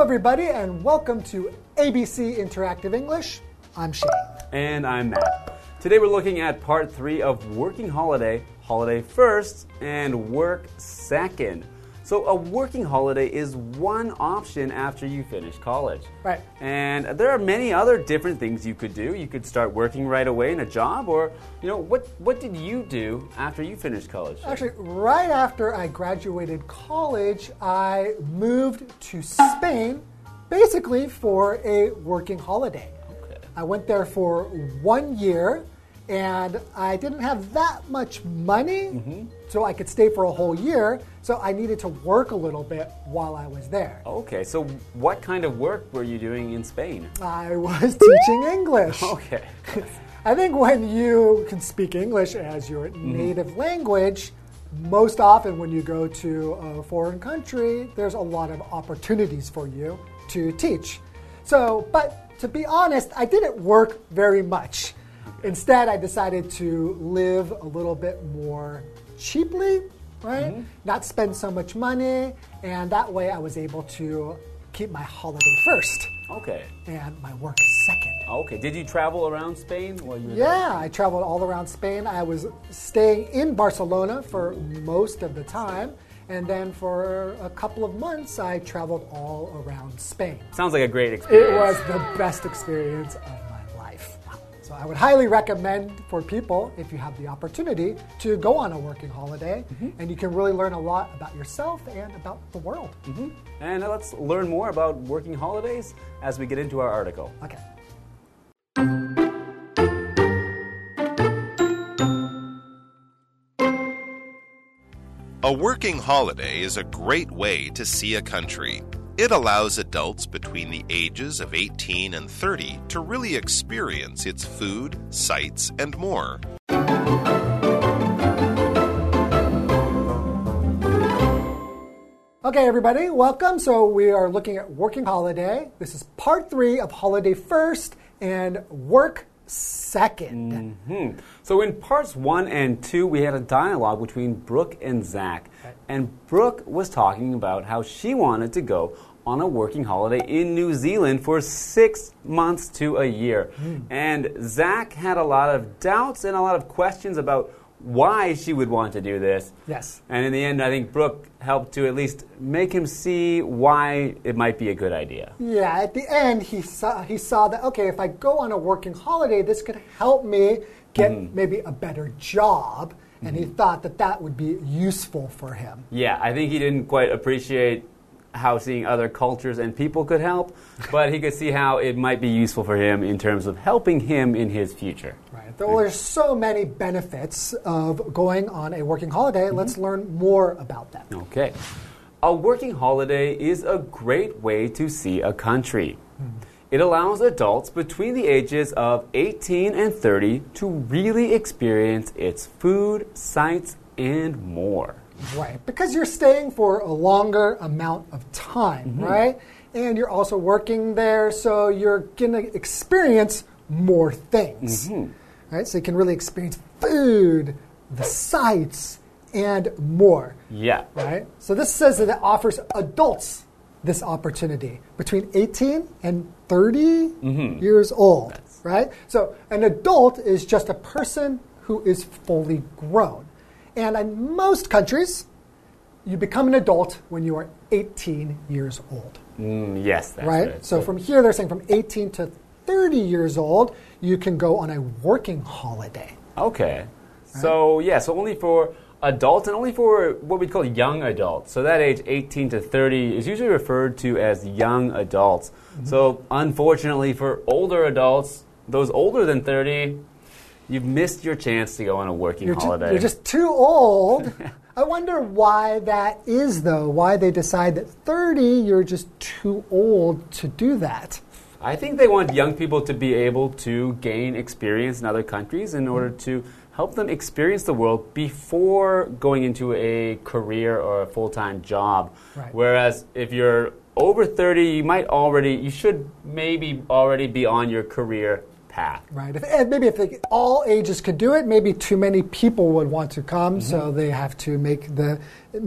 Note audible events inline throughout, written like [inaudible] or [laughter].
everybody, and welcome to ABC Interactive English. I'm Shane. And I'm Matt. Today we're looking at part three of Working Holiday, Holiday First, and Work Second. So, a working holiday is one option after you finish college. Right. And there are many other different things you could do. You could start working right away in a job, or, you know, what, what did you do after you finished college? Actually, right after I graduated college, I moved to Spain basically for a working holiday. Okay. I went there for one year and I didn't have that much money, mm-hmm. so I could stay for a whole year. So I needed to work a little bit while I was there. Okay, so what kind of work were you doing in Spain? I was [laughs] teaching English. Okay. [laughs] I think when you can speak English as your mm-hmm. native language, most often when you go to a foreign country, there's a lot of opportunities for you to teach. So, but to be honest, I didn't work very much. Instead, I decided to live a little bit more cheaply, right? Mm-hmm. Not spend so much money, and that way I was able to keep my holiday first Okay. and my work second. Okay. Did you travel around Spain while you were there? Yeah, I traveled all around Spain. I was staying in Barcelona for most of the time. And then for a couple of months, I traveled all around Spain. Sounds like a great experience. It was the best experience I would highly recommend for people, if you have the opportunity, to go on a working holiday. Mm-hmm. And you can really learn a lot about yourself and about the world. Mm-hmm. And let's learn more about working holidays as we get into our article. Okay. A working holiday is a great way to see a country. It allows adults between the ages of 18 and 30 to really experience its food, sights, and more. Okay, everybody, welcome. So we are looking at working holiday. This is part three of holiday first and work 2nd mm-hmm. So in parts one and two, we had a dialogue between Brooke and Zach. And Brooke was talking about how she wanted to go on a working holiday in New Zealand for six months to a year. Hmm. And Zach had a lot of doubts and a lot of questions about why she would want to do this. Yes. And in the end, I think Brooke helped to at least make him see why it might be a good idea. Yeah, at the end, he saw, he saw that, okay, if I go on a working holiday, this could help me get mm-hmm. maybe a better job. And he mm-hmm. thought that that would be useful for him. Yeah, I think he didn't quite appreciate how seeing other cultures and people could help, but he could see how it might be useful for him in terms of helping him in his future. Right. Well, there's so many benefits of going on a working holiday. Mm-hmm. Let's learn more about them. Okay. A working holiday is a great way to see a country. Hmm. It allows adults between the ages of 18 and 30 to really experience its food, sights, and more. Right. Because you're staying for a longer amount of time, mm-hmm. right? And you're also working there, so you're going to experience more things. Mm-hmm. Right? So you can really experience food, the sights, and more. Yeah. Right? So this says that it offers adults this opportunity between 18 and 30 mm-hmm. years old. Right? So an adult is just a person who is fully grown. And in most countries, you become an adult when you are 18 years old. Mm, yes, that's right? So from here, they're saying from 18 to 30 years old, you can go on a working holiday. Okay. So, yeah, so only for adults and only for what we call young adults. So, that age 18 to 30 is usually referred to as young adults. So, unfortunately, for older adults, those older than 30, you've missed your chance to go on a working You're, ju- holiday. you're just too old. I wonder why that is, though. Why they decide that 30, you're just too old to do that. I think they want young people to be able to gain experience in other countries in order to help them experience the world before going into a career or a full-time job. Right. Whereas if you're over 30, you might already you should maybe already be on your career path. Right. If, and maybe if they, all ages could do it, maybe too many people would want to come, Mm-hmm. so they have to make the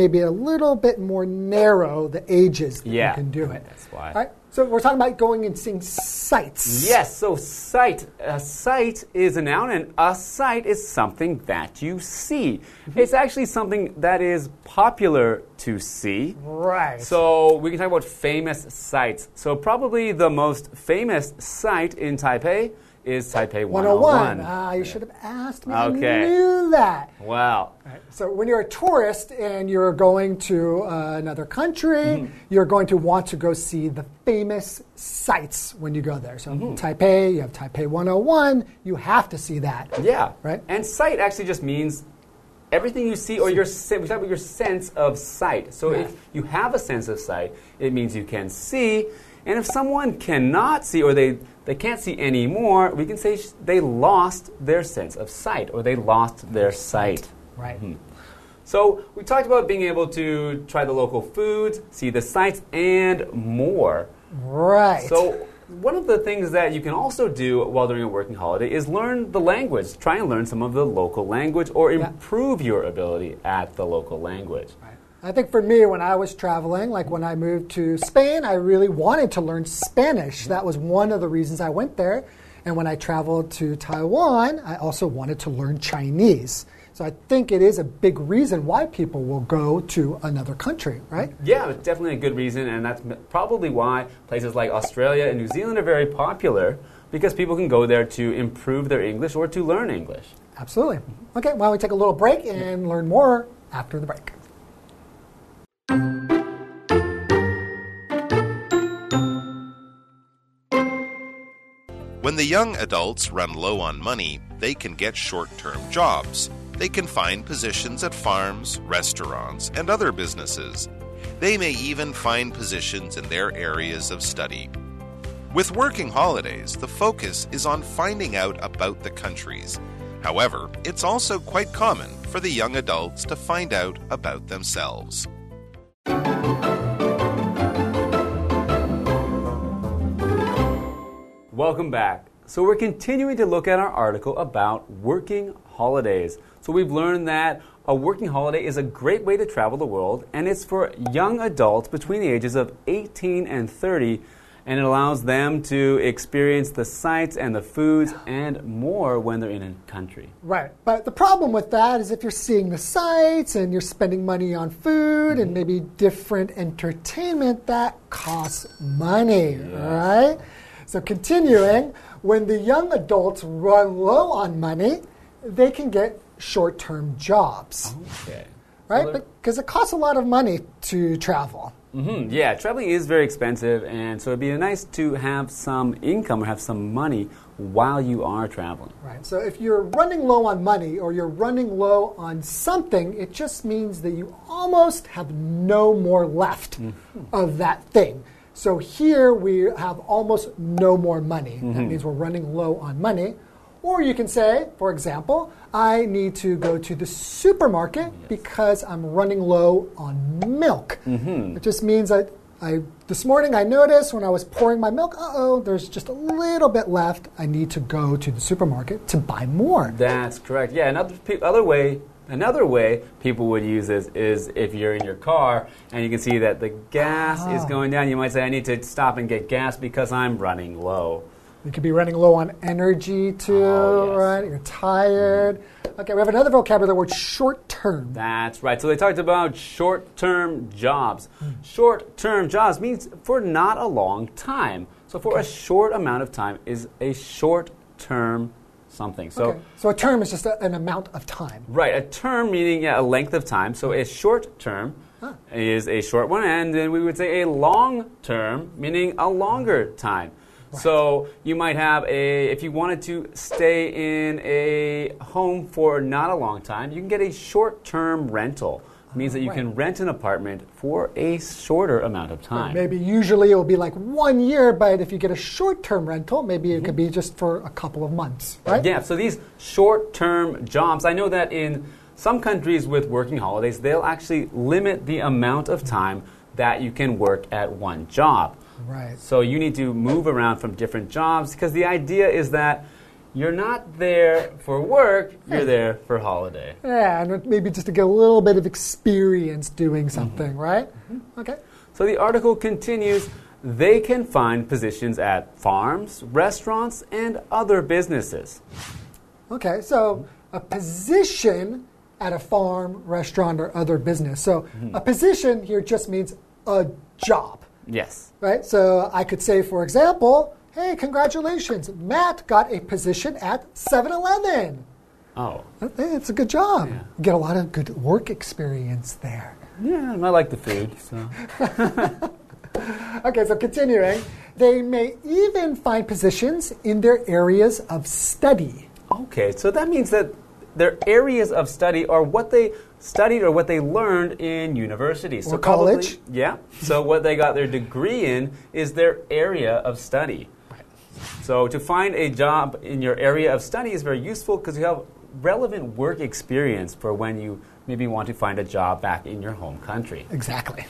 maybe a little bit more narrow the ages that Yeah, you can do it. that's why. All right. So we're talking about going and seeing sights. Yes, so sight. A sight is a noun, and a sight is something that you see. It's actually something that is popular to see. Right. So we can talk about famous sights. So probably the most famous site in Taipei is Taipei 101. 101. Ah, you should have asked me. Okay. I knew that. Wow. Right. So when you're a tourist and you're going to uh, another country, Mm-hmm. you're going to want to go see the famous sites when you go there. So Mm-hmm. Taipei, you have Taipei 101, you have to see that. Yeah. Right. And sight actually just means everything you see or your we talk about your sense of sight. So Yeah. if you have a sense of sight, it means you can see. And if someone cannot see or they, they can't see anymore, we can say sh- they lost their sense of sight or they lost their sight. Right. Mm-hmm. So we talked about being able to try the local foods, see the sights, and more. Right. So, one of the things that you can also do while during a working holiday is learn the language. Try and learn some of the local language or Yeah. improve your ability at the local language. I think for me, when I was traveling, like when I moved to Spain, I really wanted to learn Spanish. That was one of the reasons I went there. And when I traveled to Taiwan, I also wanted to learn Chinese. So I think it is a big reason why people will go to another country, right? Yeah, it's definitely a good reason, and that's probably why places like Australia and New Zealand are very popular because people can go there to improve their English or to learn English. Absolutely. Okay, why don't we take a little break and learn more after the break? When the young adults run low on money, they can get short term jobs. They can find positions at farms, restaurants, and other businesses. They may even find positions in their areas of study. With working holidays, the focus is on finding out about the countries. However, it's also quite common for the young adults to find out about themselves. Welcome back. So, we're continuing to look at our article about working holidays. So, we've learned that a working holiday is a great way to travel the world, and it's for young adults between the ages of 18 and 30, and it allows them to experience the sights and the foods and more when they're in a country. Right. But the problem with that is if you're seeing the sights and you're spending money on food and mm-hmm. maybe different entertainment, that costs money, right? So, continuing, when the young adults run low on money, they can get short term jobs, Okay. right? Because it costs a lot of money to travel. Mm -hmm. Yeah, traveling is very expensive, and so it'd be nice to have some income or have some money while you are traveling. Right. So if you're running low on money or you're running low on something, it just means that you almost have no more left of that thing. So here we have almost no more money. That means we're running low on money. Or you can say, for example, I need to go to the supermarket because I'm running low on milk. It just means that I this morning I noticed when I was pouring my milk, uh oh, there's just a little bit left. I need to go to the supermarket to buy more. That's correct. Yeah, another other way, another way people would use this is if you're in your car and you can see that the gas is Ah. going down. You might say, "I need to stop and get gas because I'm running low." You could be running low on energy too, Oh, yes. right? You're tired. Okay, we have another vocabulary word short term. That's right. So they talked about short-term jobs. Hmm. Short-term jobs means for not a long time. So for a short amount of time is a short-term something. So. okay. so a term is just a, an amount of time. Right, a term meaning yeah, a length of time. So a short term ah. is a short one, and then we would say a long term meaning a longer time. So you might have a, if you wanted to stay in a home for not a long time, you can get a short term rental. Means that you right. can rent an apartment for a shorter amount of time. Maybe usually it will be like one year, but if you get a short term rental, maybe it could be just for a couple of months, right? Yeah, so these short term jobs, I know that in some countries with working holidays, they'll actually limit the amount of time that you can work at one job. Right. So you need to move around from different jobs because the idea is that You're not there for work, you're there for holiday. Yeah, and maybe just to get a little bit of experience doing mm-hmm. something, right? Mm-hmm. Okay. So the article continues they can find positions at farms, restaurants, and other businesses. Okay, so a position at a farm, restaurant, or other business. So mm-hmm. a position here just means a job, Yes. right? So I could say, for example, hey, congratulations, Matt got a position at 7 Eleven. Oh. It's a good job. Yeah. You get a lot of good work experience there. Yeah, and I like the food, so. [laughs] Okay, so continuing, they may even find positions in their areas of study. Okay, so that means that their areas of study are what they studied or what they learned in university. So Or probably- college. yeah. So what they got their degree in is their area of study. So to find a job in your area of study is very useful because you have relevant work experience for when you maybe want to find a job back in your home country. Exactly.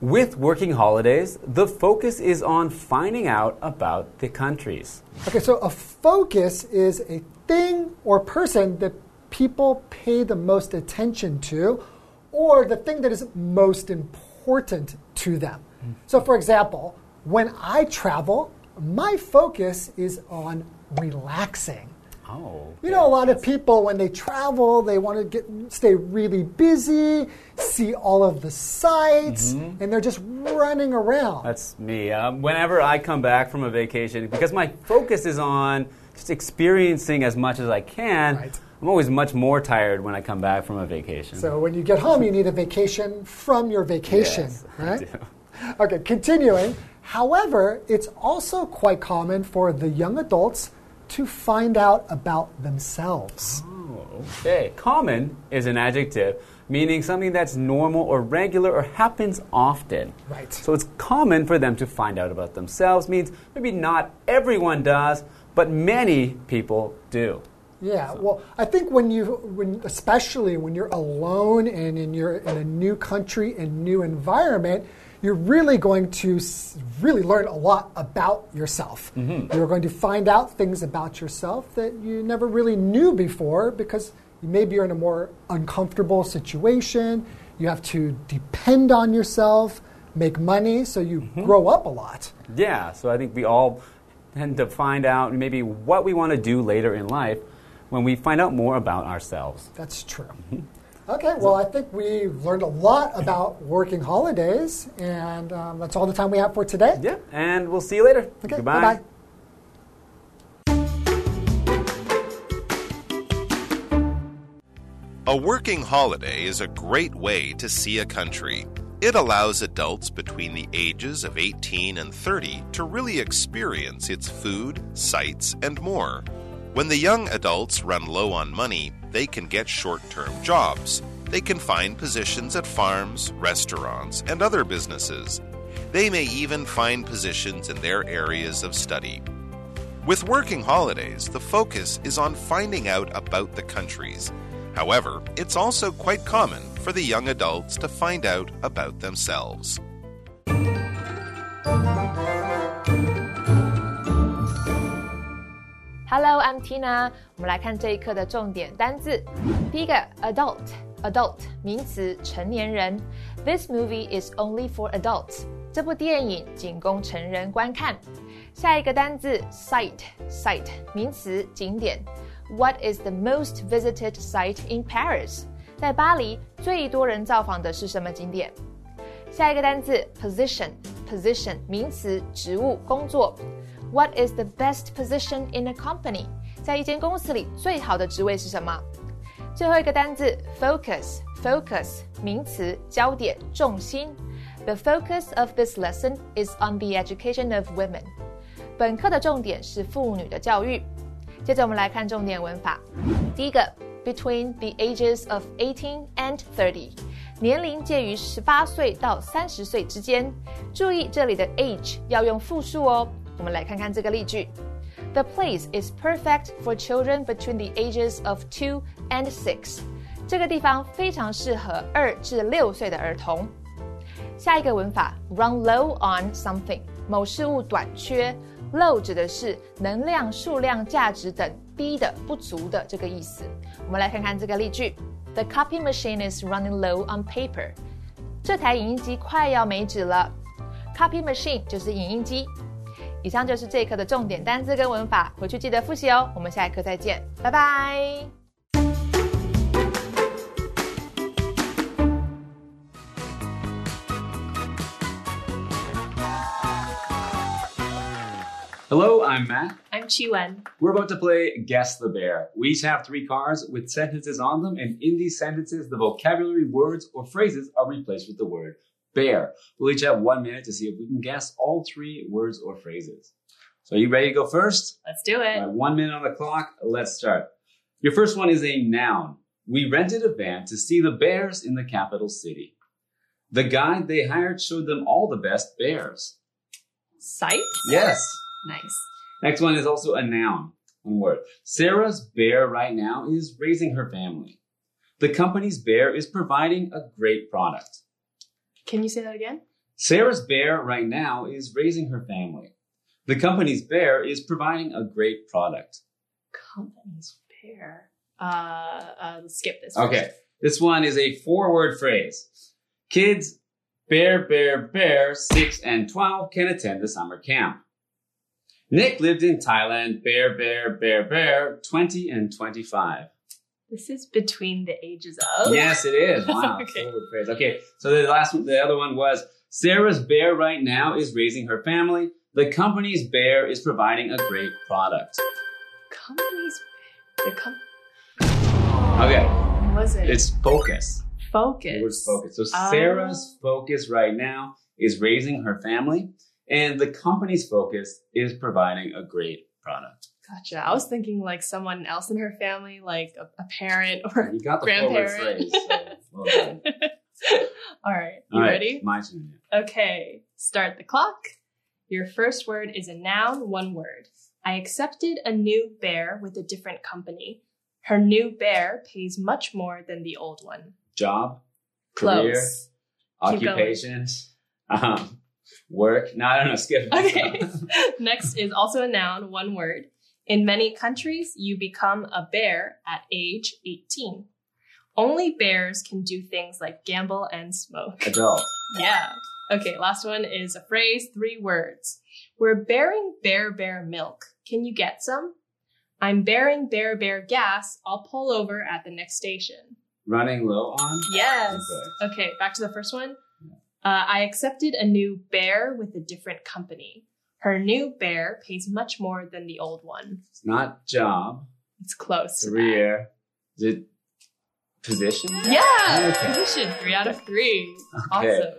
With working holidays, the focus is on finding out about the countries. Okay, so a focus is a thing or person that people pay the most attention to, or the thing that is most important to them. Mm. So, for example, when I travel, my focus is on relaxing. Oh. You know, a lot of people when they travel, they want to get stay really busy, see all of the sights, and they're just running around. That's me. Um, whenever I come back from a vacation, because my focus is on just experiencing as much as I can, Right. I'm always much more tired when I come back from a vacation. So when you get home, you need a vacation from your vacation, [laughs] Yes, I right? do. Okay, continuing. However, it's also quite common for the young adults to find out about themselves. Oh, okay. Common is an adjective meaning something that's normal or regular or happens often. Right. So it's common for them to find out about themselves means maybe not everyone does, but many people do. Yeah, well, I think when you, when especially when you're alone and in you're in a new country and new environment, you're really going to really learn a lot about yourself. Mm-hmm. You're going to find out things about yourself that you never really knew before because maybe you're in a more uncomfortable situation. You have to depend on yourself, make money, so you mm-hmm. grow up a lot. Yeah, so I think we all tend to find out maybe what we want to do later in life when we find out more about ourselves. That's true. Mm-hmm. Okay, well, I think we learned a lot about working holidays, and um, that's all the time we have for today. Yeah, and we'll see you later. Okay, Goodbye. bye. A working holiday is a great way to see a country. It allows adults between the ages of 18 and 30 to really experience its food, sights, and more. When the young adults run low on money, they can get short term jobs. They can find positions at farms, restaurants, and other businesses. They may even find positions in their areas of study. With working holidays, the focus is on finding out about the countries. However, it's also quite common for the young adults to find out about themselves. Hello, I'm Tina。我们来看这一课的重点单字。第一个，adult，adult 名词，成年人。This movie is only for adults。这部电影仅供成人观看。下一个单字，site，site 名词，景点。What is the most visited site in Paris？在巴黎最多人造访的是什么景点？下一个单词 position，position 名词，职务、工作。 What is the best position in a company？在一间公司里最好的职位是什么？最后一个单词 focus，focus 名词，焦点、重心。The focus of this lesson is on the education of women。本课的重点是妇女的教育。接着我们来看重点文法。第一个，between the ages of eighteen and thirty，年龄介于十八岁到三十岁之间。注意这里的 age 要用复数哦。 我们来看看这个例句：The place is perfect for children between the ages of two and six。这个地方非常适合二至六岁的儿童。下一个文法，run low on something，某事物短缺。 low 指的是能量、数量、价值等低的、不足的这个意思。我们来看看这个例句：The copy machine is running low on paper。这台影印机快要没纸了。Copy machine 就是影印机。 以上就是这一课的重点单词跟文法，回去记得复习哦。我们下一课再见，拜拜。Hello, I'm Matt. I'm Chiwen. We're about to play Guess the Bear. We each have three cards with sentences on them, and in these sentences, the vocabulary, words, or phrases are replaced with the word bear. We'll each have one minute to see if we can guess all three words or phrases. So, are you ready to go first? Let's do it. Right, one minute on the clock. Let's start. Your first one is a noun. We rented a van to see the bears in the capital city. The guide they hired showed them all the best bears. Sights? Yes. Nice. Next one is also a noun. One word. Sarah's bear right now is raising her family. The company's bear is providing a great product. Can you say that again? Sarah's bear right now is raising her family. The company's bear is providing a great product. Company's bear. Uh, uh let's skip this. Okay. This one is a four word phrase. Kids, bear, bear, bear, 6 and 12 can attend the summer camp. Nick lived in Thailand, bear, bear, bear, bear, 20 and 25. This is between the ages of. Yes, it is. [laughs] Wow. Okay. Forward phrase. Okay. So the last one, the other one was Sarah's bear right now is raising her family. The company's bear is providing a great product. Company's the com- Okay. what was it? It's focus. focus. The word's focus. So Oh. Sarah's focus right now is raising her family, and the company's focus is providing a great product. Gotcha. I was thinking like someone else in her family, like a, a parent or You got the grandparent. phrase. So [laughs] well. All right. You All right, ready? My turn. Okay. Start the clock. Your first word is a noun, one word. I accepted a new bear with a different company. Her new bear pays much more than the old one. Job, career. Keep going. occupations, um, work. No, I don't know. Skip. Okay. [laughs] Next is also a noun, one word. In many countries, you become a bear at age 18. Only bears can do things like gamble and smoke. Adult. Yeah. Okay, last one is a phrase, three words. We're bearing bear bear milk. Can you get some? I'm bearing bear bear gas. I'll pull over at the next station. Running low on. Yes. Okay. Okay, back to the first one. Uh, I accepted a new bear with a different company. Her new bear pays much more than the old one. It's not job, It's close. career. Is it position? Yeah, Okay. position three out of three. Okay. Awesome.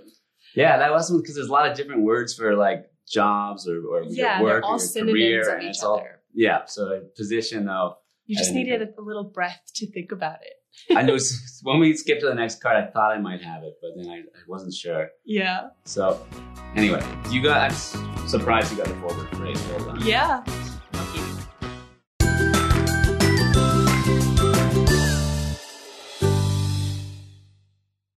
Yeah, that was because there's a lot of different words for like jobs or, or Yeah, your work all or your synonyms career, and it's all yeah. So position though, You just needed a, a little breath to think about it. I knew [laughs] s- when we skipped to the next card, I thought I might have it, but then I, I wasn't sure. Yeah. So anyway, you got. I'm surprised you got the forward phrase. Well done. Yeah.